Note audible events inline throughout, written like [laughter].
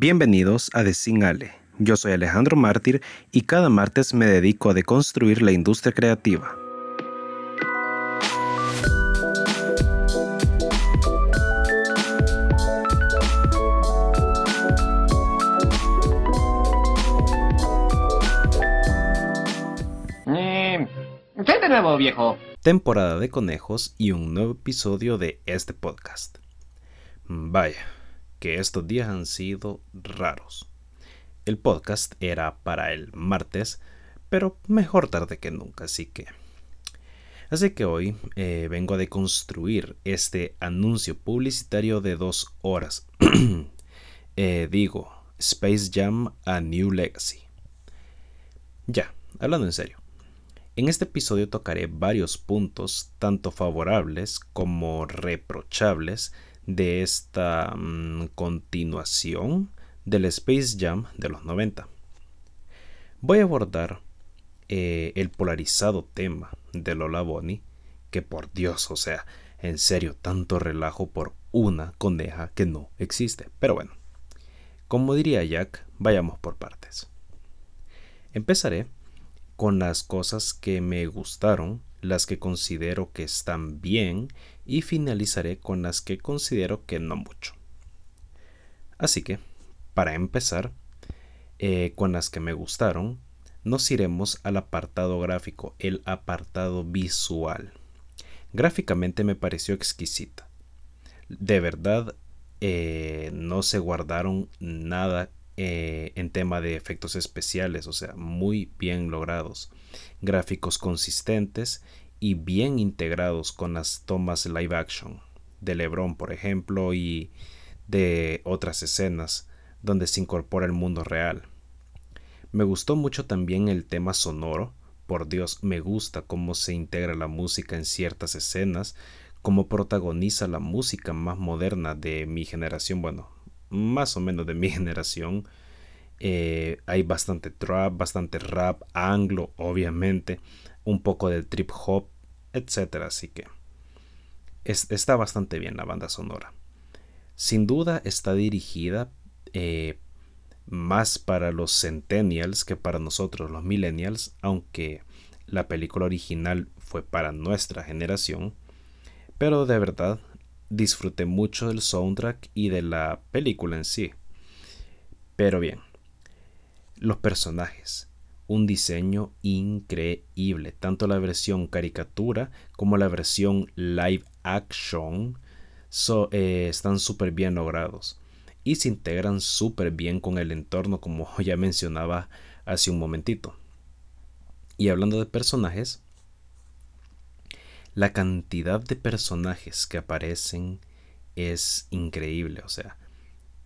Bienvenidos a Desingale. Yo soy Alejandro Mártir y cada martes me dedico a deconstruir la industria creativa. Eh, ¿Qué de nuevo, viejo? Temporada de conejos y un nuevo episodio de este podcast. Vaya, que estos días han sido raros. El podcast era para el martes, pero mejor tarde que nunca, así que... Así que hoy eh, vengo a deconstruir este anuncio publicitario de dos horas. [clears throat] Eh, digo, Space Jam a New Legacy. Ya, hablando en serio. En este episodio tocaré varios puntos, tanto favorables como reprochables, de esta mm, continuación del Space Jam de los 90. Voy a abordar eh, el polarizado tema de Lola Bonnie, que por Dios, o sea, en serio, tanto relajo por una coneja que no existe. Pero bueno, como diría Jack, vayamos por partes. Empezaré con las cosas que me gustaron, las que considero que están bien y finalizaré con las que considero que no mucho. Así que, para empezar, eh, con las que me gustaron, nos iremos al apartado gráfico, el apartado visual. Gráficamente me pareció exquisita. De verdad, eh, no se guardaron nada eh, en tema de efectos especiales, o sea, muy bien logrados. Gráficos consistentes y bien integrados con las tomas live action de Lebron, por ejemplo, y de otras escenas donde se incorpora el mundo real. Me gustó mucho también el tema sonoro. Por Dios, me gusta cómo se integra la música en ciertas escenas, cómo protagoniza la música más moderna de mi generación, bueno, más o menos de mi [laughs] generación. Eh, hay bastante trap, bastante rap, anglo, obviamente un poco de trip hop, etc. Así que está bastante bien la banda sonora. Sin duda está dirigida eh, más para los centennials que para nosotros los millennials, aunque la película original fue para nuestra generación. Pero de verdad disfruté mucho del soundtrack y de la película en sí. Pero bien, los personajes un diseño increíble. Tanto la versión caricatura como la versión live action eh, están súper bien logrados y se integran súper bien con el entorno como [laughs] ya mencionaba hace un momentito. Y hablando de personajes, la cantidad de personajes que aparecen es increíble, o sea,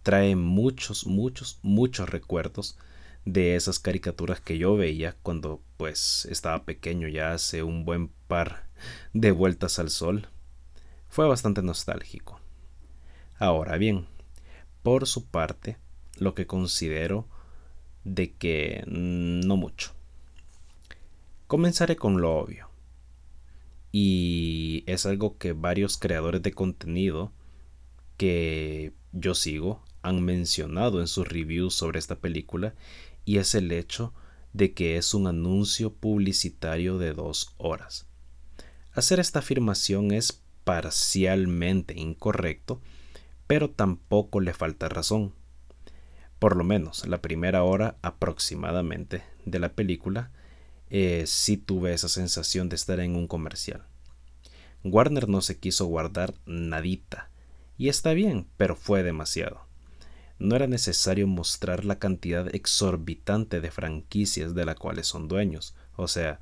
trae muchos, muchos, muchos recuerdos de esas caricaturas que yo veía cuando pues estaba pequeño ya hace un buen par de vueltas al sol. Fue bastante nostálgico. Ahora bien, por su parte, lo que considero de que no mucho. Comenzaré con lo obvio. Y es algo que varios creadores de contenido que yo sigo han mencionado en sus reviews sobre esta película y es el hecho de que es un anuncio publicitario de dos horas. Hacer esta afirmación es parcialmente incorrecto, pero tampoco le falta razón. Por lo menos la primera hora aproximadamente de la película eh, sí tuve esa sensación de estar en un comercial. Warner no se quiso guardar nadita, y está bien, pero fue demasiado no era necesario mostrar la cantidad exorbitante de franquicias de las cuales son dueños. O sea,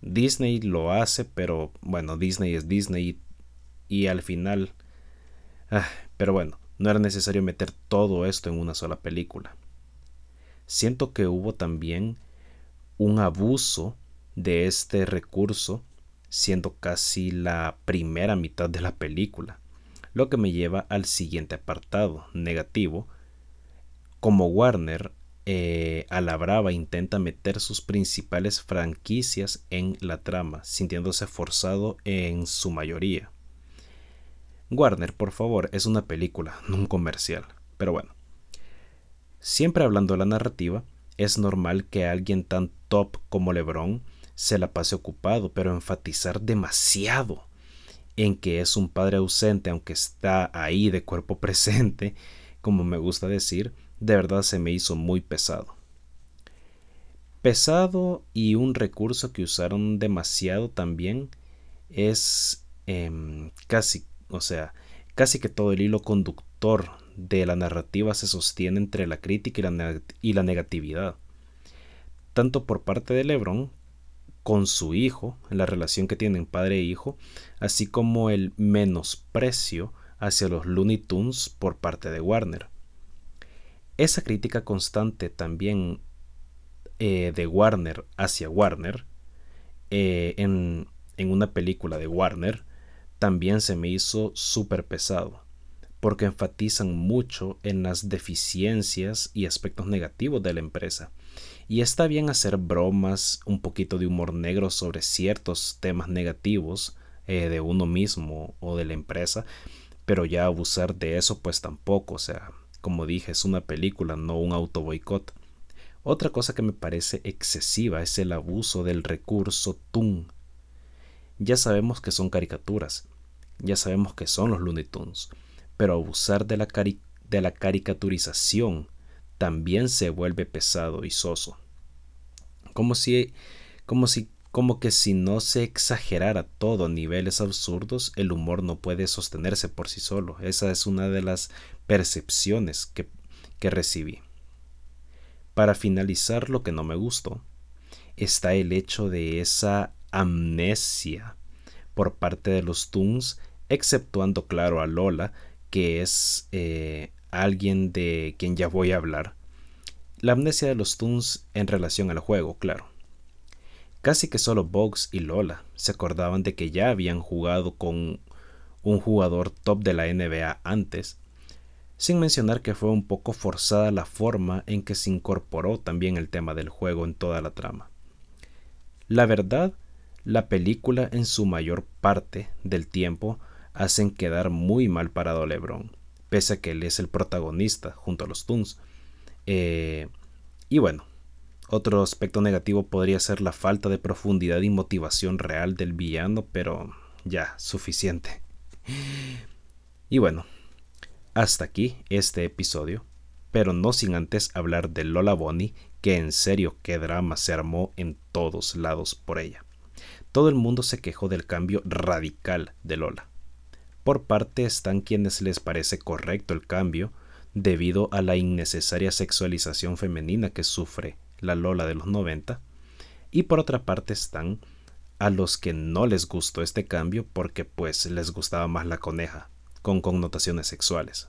Disney lo hace, pero bueno, Disney es Disney y, al final... Ah, pero bueno, no era necesario meter todo esto en una sola película. Siento que hubo también un abuso de este recurso siendo casi la primera mitad de la película lo que me lleva al siguiente apartado negativo. Como Warner eh, a la brava intenta meter sus principales franquicias en la trama, sintiéndose forzado en su mayoría. Warner, por favor, es una película, no un comercial. Pero bueno. Siempre hablando de la narrativa, es normal que alguien tan top como Lebron se la pase ocupado, pero enfatizar demasiado en que es un padre ausente, aunque está ahí de cuerpo [laughs] presente, como me gusta decir, de verdad se me hizo muy pesado. Pesado y un recurso que usaron demasiado también es em, casi, o sea, casi que todo el hilo conductor de la narrativa se sostiene entre la crítica y la, negatividad, tanto por parte de Lebron con su hijo, en la relación que tienen padre e hijo, así como el menosprecio hacia los Looney Tunes por parte de Warner. Esa crítica constante también eh, de Warner hacia Warner eh, en, en una película de Warner también se me hizo súper pesado porque enfatizan mucho en las deficiencias y aspectos negativos de la empresa y está bien hacer bromas, un poquito de humor negro sobre ciertos temas negativos eh, de uno mismo o de la empresa, pero ya abusar de eso pues tampoco, o sea, como dije, es una película, no un auto boicot. Otra cosa que me parece excesiva es el abuso del recurso Toon. Ya sabemos que son caricaturas, ya sabemos que son los Looney Tunes, pero abusar de la, de la caricaturización también se vuelve pesado y soso. Como si, como si, como que si no se exagerara todo a niveles absurdos, el humor no puede sostenerse por sí solo. Esa es una de las percepciones que, que recibí. Para finalizar, lo que no me gustó está el hecho de esa amnesia por parte de los Toons, exceptuando, claro, a Lola, que es eh, alguien de quien ya voy a hablar. La amnesia de los Toons en relación al juego, claro. Casi que solo Bugs y Lola se acordaban de que ya habían jugado con un jugador top de la NBA antes, sin mencionar que fue un poco forzada la forma en que se incorporó también el tema del juego en toda la trama. La verdad, la película en su mayor parte del tiempo hacen quedar muy mal parado a LeBron pese a que él es el protagonista junto a los Toons. Eh, y bueno, otro aspecto negativo podría ser la falta de profundidad y motivación real del villano, pero ya, suficiente. Y bueno, hasta aquí este episodio, pero no sin antes hablar de Lola Bonnie, que en serio qué drama se armó en todos lados por ella. Todo el mundo se quejó del cambio radical de Lola. Por parte están quienes les parece correcto el cambio debido a la innecesaria sexualización femenina que sufre la Lola de los 90, y por otra parte están a los que no les gustó este cambio porque pues les gustaba más la coneja, con connotaciones sexuales.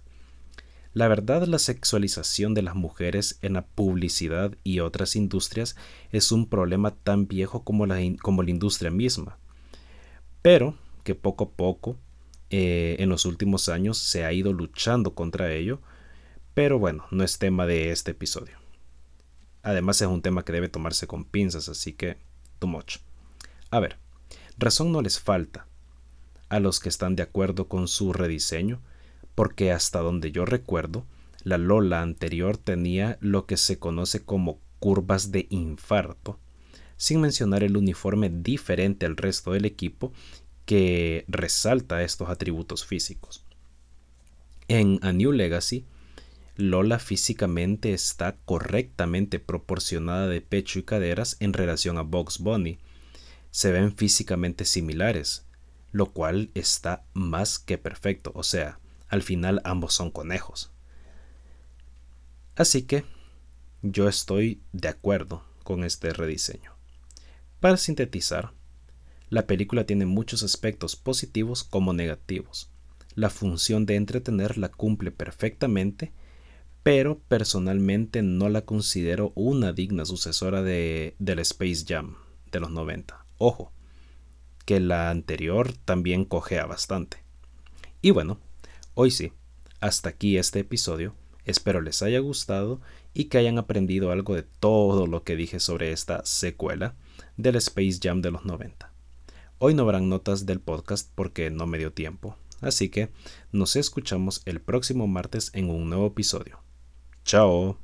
La verdad, la sexualización de las mujeres en la publicidad y otras industrias es un problema tan viejo como la, como la industria misma, pero que poco a poco eh, en los últimos años se ha ido luchando contra ello, pero bueno, no es tema de este episodio. Además es un tema que debe tomarse con pinzas, así que too much. A ver, razón no les falta a los que están de acuerdo con su rediseño, porque hasta donde yo recuerdo, la Lola anterior tenía lo que se conoce como curvas de infarto, sin mencionar el uniforme diferente al resto del equipo que resalta estos atributos físicos. En A New Legacy, Lola físicamente está correctamente proporcionada de pecho y caderas en relación a Box Bunny. Se ven físicamente similares, lo cual está más que perfecto, o sea, al final ambos son conejos. Así que yo estoy de acuerdo con este rediseño. Para sintetizar, la película tiene muchos aspectos positivos como negativos. La función de entretener la cumple perfectamente, pero personalmente no la considero una digna sucesora de, del Space Jam de los 90. Ojo, que la anterior también cojea bastante. Y bueno, hoy sí, hasta aquí este episodio. Espero les haya gustado y que hayan aprendido algo de todo lo que dije sobre esta secuela del Space Jam de los 90. Hoy no habrán notas del podcast porque no me dio tiempo, así que nos escuchamos el próximo martes en un nuevo episodio. Chao.